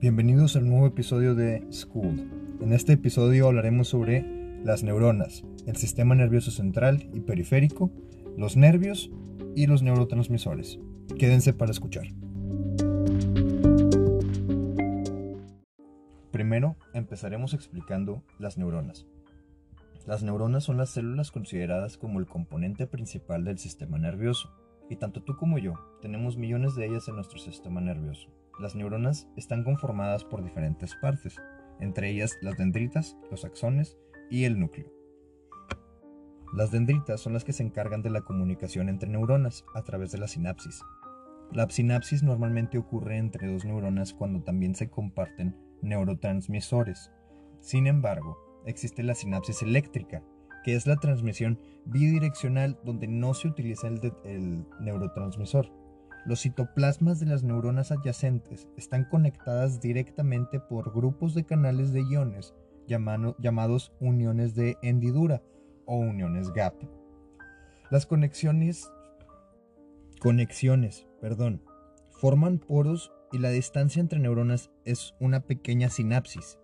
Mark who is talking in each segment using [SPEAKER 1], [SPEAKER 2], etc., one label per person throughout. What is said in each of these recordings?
[SPEAKER 1] Bienvenidos al nuevo episodio de School. En este episodio hablaremos sobre las neuronas, el sistema nervioso central y periférico, los nervios y los neurotransmisores. Quédense para escuchar. Primero empezaremos explicando las neuronas. Las neuronas son las células consideradas como el componente principal del sistema nervioso, y tanto tú como yo tenemos millones de ellas en nuestro sistema nervioso. Las neuronas están conformadas por diferentes partes, entre ellas las dendritas, los axones y el núcleo. Las dendritas son las que se encargan de la comunicación entre neuronas a través de la sinapsis. La sinapsis normalmente ocurre entre dos neuronas cuando también se comparten neurotransmisores. Sin embargo, existe la sinapsis eléctrica, que es la transmisión bidireccional donde no se utiliza el, el neurotransmisor. Los citoplasmas de las neuronas adyacentes están conectadas directamente por grupos de canales de iones llamados uniones de hendidura o uniones gap. Las conexiones, conexiones, perdón, forman poros y la distancia entre neuronas es una pequeña sinapsis.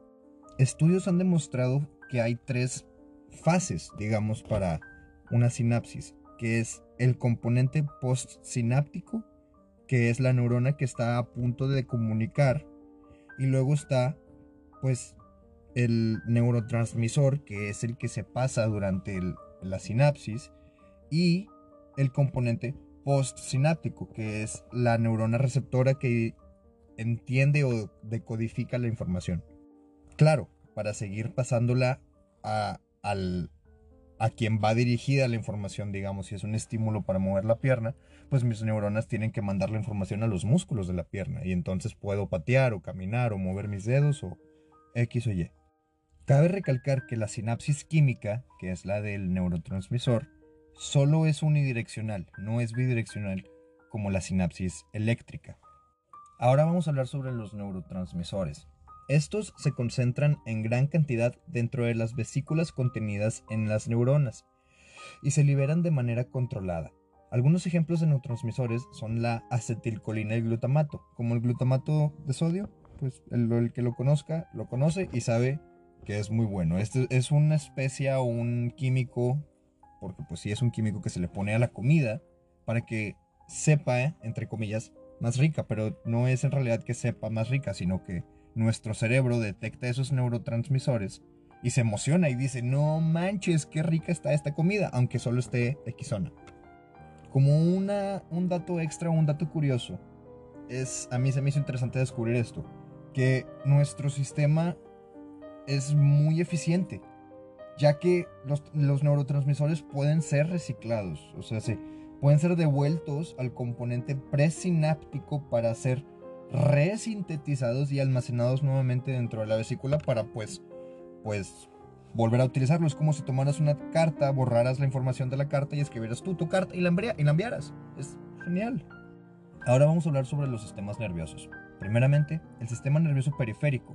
[SPEAKER 1] Estudios han demostrado que hay tres fases, digamos, para una sinapsis, que es el componente postsináptico, que es la neurona que está a punto de comunicar, y luego está, pues, el neurotransmisor, que es el que se pasa durante la sinapsis, y el componente postsináptico, que es la neurona receptora que entiende o decodifica la información. Claro, para seguir pasándola a, al, a quien va dirigida la información, digamos, si es un estímulo para mover la pierna, pues mis neuronas tienen que mandar la información a los músculos de la pierna y entonces puedo patear o caminar o mover mis dedos o X o Y. Cabe recalcar que la sinapsis química, que es la del neurotransmisor, solo es unidireccional, no es bidireccional como la sinapsis eléctrica. Ahora vamos a hablar sobre los neurotransmisores. Estos se concentran en gran cantidad dentro de las vesículas contenidas en las neuronas y se liberan de manera controlada. Algunos ejemplos de neurotransmisores son la acetilcolina y el glutamato. Como el glutamato de sodio, pues el, que lo conozca lo conoce y sabe que es muy bueno. Este es una especie o un químico, porque pues sí es un químico que se le pone a la comida para que sepa, entre comillas, más rica, pero no es en realidad que sepa más rica, sino que nuestro cerebro detecta esos neurotransmisores y se emociona y dice, no manches, qué rica está esta comida, aunque solo esté Xona. Como una, un dato extra, un dato curioso, es, a mí se me hizo interesante descubrir esto, que nuestro sistema es muy eficiente, ya que los, los neurotransmisores pueden ser reciclados, o sea, se, pueden ser devueltos al componente presináptico para ser resintetizados y almacenados nuevamente dentro de la vesícula para pues, pues volver a utilizarlo. Es como si tomaras una carta, borraras la información de la carta y escribieras tú tu carta y la, y la enviaras. Es genial. Ahora vamos a hablar sobre los sistemas nerviosos. Primeramente, el sistema nervioso periférico.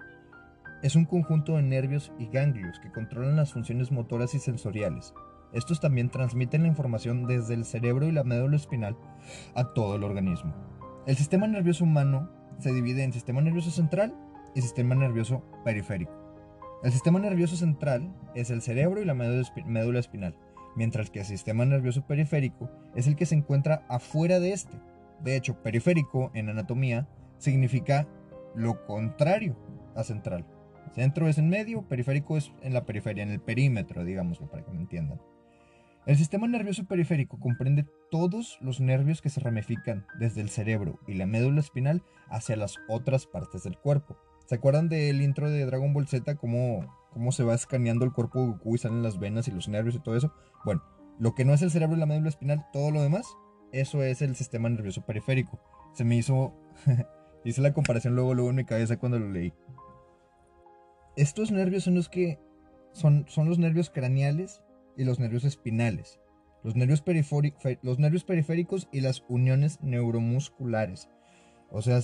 [SPEAKER 1] Es un conjunto de nervios y ganglios que controlan las funciones motoras y sensoriales. Estos también transmiten la información desde el cerebro y la médula espinal a todo el organismo. El sistema nervioso humano se divide en sistema nervioso central y sistema nervioso periférico. El sistema nervioso central es el cerebro y la médula espinal, mientras que el sistema nervioso periférico es el que se encuentra afuera de este. De hecho, periférico en anatomía significa lo contrario a central. Centro es en medio, periférico es en la periferia, en el perímetro, digámoslo, para que me entiendan. El sistema nervioso periférico comprende todos los nervios que se ramifican desde el cerebro y la médula espinal hacia las otras partes del cuerpo. ¿Se acuerdan del intro de Dragon Ball Z? Cómo, cómo se va escaneando el cuerpo de Goku y salen las venas y los nervios y todo eso. Bueno, lo que no es el cerebro y la médula espinal, todo lo demás, eso es el sistema nervioso periférico. Se me hizo... hice la comparación luego, luego en mi cabeza cuando lo leí. Estos nervios son los que... Son, son los nervios craneales y los nervios espinales, los nervios, los nervios periféricos y las uniones neuromusculares. O sea,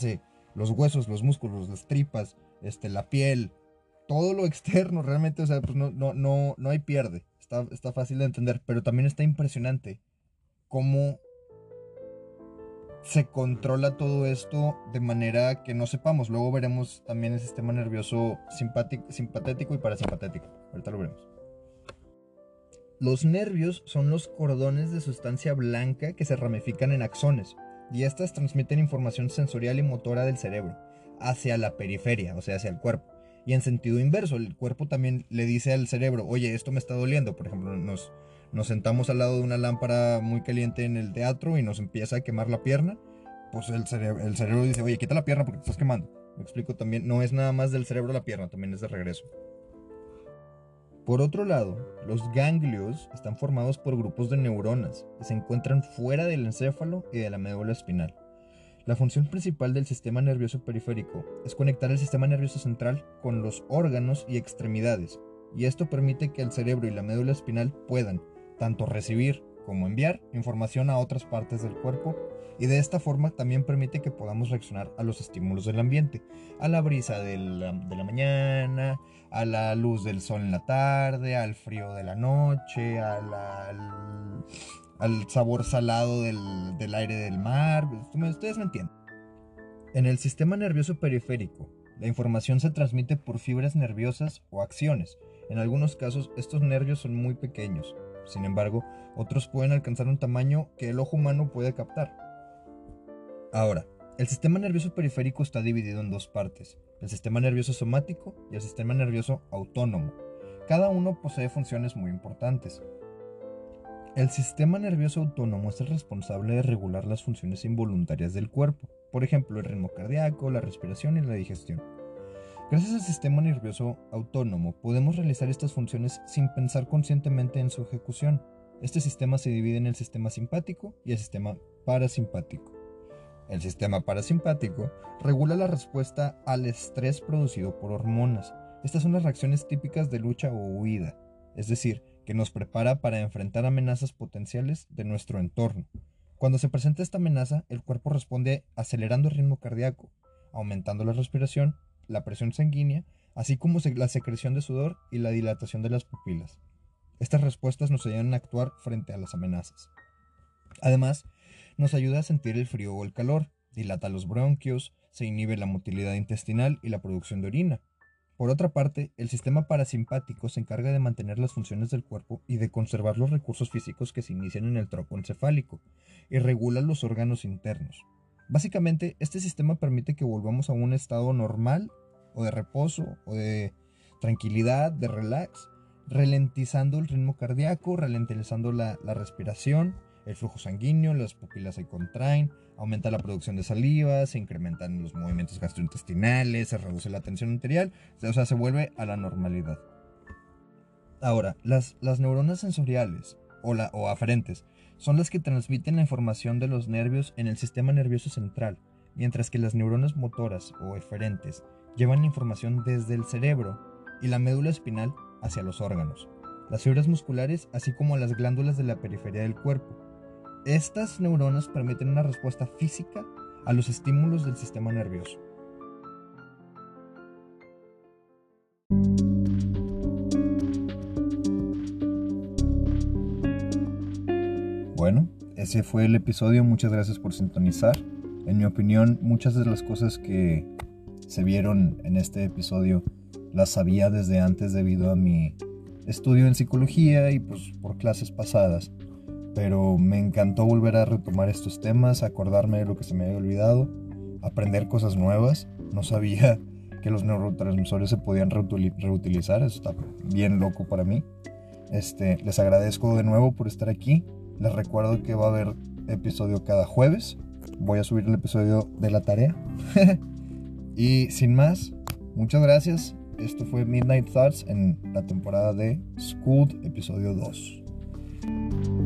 [SPEAKER 1] los huesos, los músculos, las tripas, este, la piel, todo lo externo realmente, o sea, pues no, no, no, no hay pierde. Está, está fácil de entender, pero también está impresionante cómo se controla todo esto de manera que no sepamos. Luego veremos también el sistema nervioso simpatético y parasimpatético. Ahorita lo veremos. Los nervios son los cordones de sustancia blanca que se ramifican en axones y estas transmiten información sensorial y motora del cerebro hacia la periferia, o sea, hacia el cuerpo. Y en sentido inverso, el cuerpo también le dice al cerebro, oye, esto me está doliendo. Por ejemplo, nos, sentamos al lado de una lámpara muy caliente en el teatro y nos empieza a quemar la pierna. Pues el cerebro, el cerebro dice, oye, quita la pierna porque te estás quemando. Me explico también, no es nada más del cerebro la pierna, también es de regreso. Por otro lado, los ganglios están formados por grupos de neuronas y se encuentran fuera del encéfalo y de la médula espinal. La función principal del sistema nervioso periférico es conectar el sistema nervioso central con los órganos y extremidades, y esto permite que el cerebro y la médula espinal puedan tanto recibir como enviar información a otras partes del cuerpo y de esta forma también permite que podamos reaccionar a los estímulos del ambiente, a la brisa de la, mañana, a la luz del sol en la tarde, al frío de la noche, al, al, sabor salado del, del, aire del mar. Ustedes me entienden. En el sistema nervioso periférico, la información se transmite por fibras nerviosas o acciones. En algunos casos, estos nervios son muy pequeños. Sin embargo, otros pueden alcanzar un tamaño que el ojo humano puede captar. Ahora, el sistema nervioso periférico está dividido en dos partes, el sistema nervioso somático y el sistema nervioso autónomo. Cada uno posee funciones muy importantes. El sistema nervioso autónomo es el responsable de regular las funciones involuntarias del cuerpo, por ejemplo, el ritmo cardíaco, la respiración y la digestión. Gracias al sistema nervioso autónomo podemos realizar estas funciones sin pensar conscientemente en su ejecución. Este sistema se divide en el sistema simpático y el sistema parasimpático. El sistema parasimpático regula la respuesta al estrés producido por hormonas. Estas son las reacciones típicas de lucha o huida, es decir, que nos prepara para enfrentar amenazas potenciales de nuestro entorno. Cuando se presenta esta amenaza, el cuerpo responde acelerando el ritmo cardíaco, aumentando la respiración, la presión sanguínea, así como la secreción de sudor y la dilatación de las pupilas. Estas respuestas nos ayudan a actuar frente a las amenazas. Además, nos ayuda a sentir el frío o el calor, dilata los bronquios, se inhibe la motilidad intestinal y la producción de orina. Por otra parte, el sistema parasimpático se encarga de mantener las funciones del cuerpo y de conservar los recursos físicos que se inician en el tronco encefálico y regula los órganos internos. Básicamente, este sistema permite que volvamos a un estado normal o de reposo o de tranquilidad, de relax, ralentizando el ritmo cardíaco, ralentizando la, la respiración, el flujo sanguíneo, las pupilas se contraen, aumenta la producción de saliva, se incrementan los movimientos gastrointestinales, se reduce la tensión arterial, o sea, se vuelve a la normalidad. Ahora, las, las neuronas sensoriales o, aferentes son las que transmiten la información de los nervios en el sistema nervioso central, mientras que las neuronas motoras o eferentes llevan la información desde el cerebro y la médula espinal hacia los órganos, las fibras musculares, así como las glándulas de la periferia del cuerpo. Estas neuronas permiten una respuesta física a los estímulos del sistema nervioso. Ese fue el episodio. Muchas gracias por sintonizar. En mi opinión, muchas de las cosas que se vieron en este episodio las sabía desde antes debido a mi estudio en psicología y pues por clases pasadas pero me encantó volver a retomar estos temas, acordarme de lo que se me había olvidado, aprender cosas nuevas. No sabía que los neurotransmisores se podían reutilizar, eso está bien loco para mí. Este, les agradezco de nuevo por estar aquí. Les recuerdo que va a haber episodio cada jueves. Voy a subir el episodio de la tarea. y sin más, muchas gracias. Esto fue Midnight Thoughts en la temporada de School, episodio 2.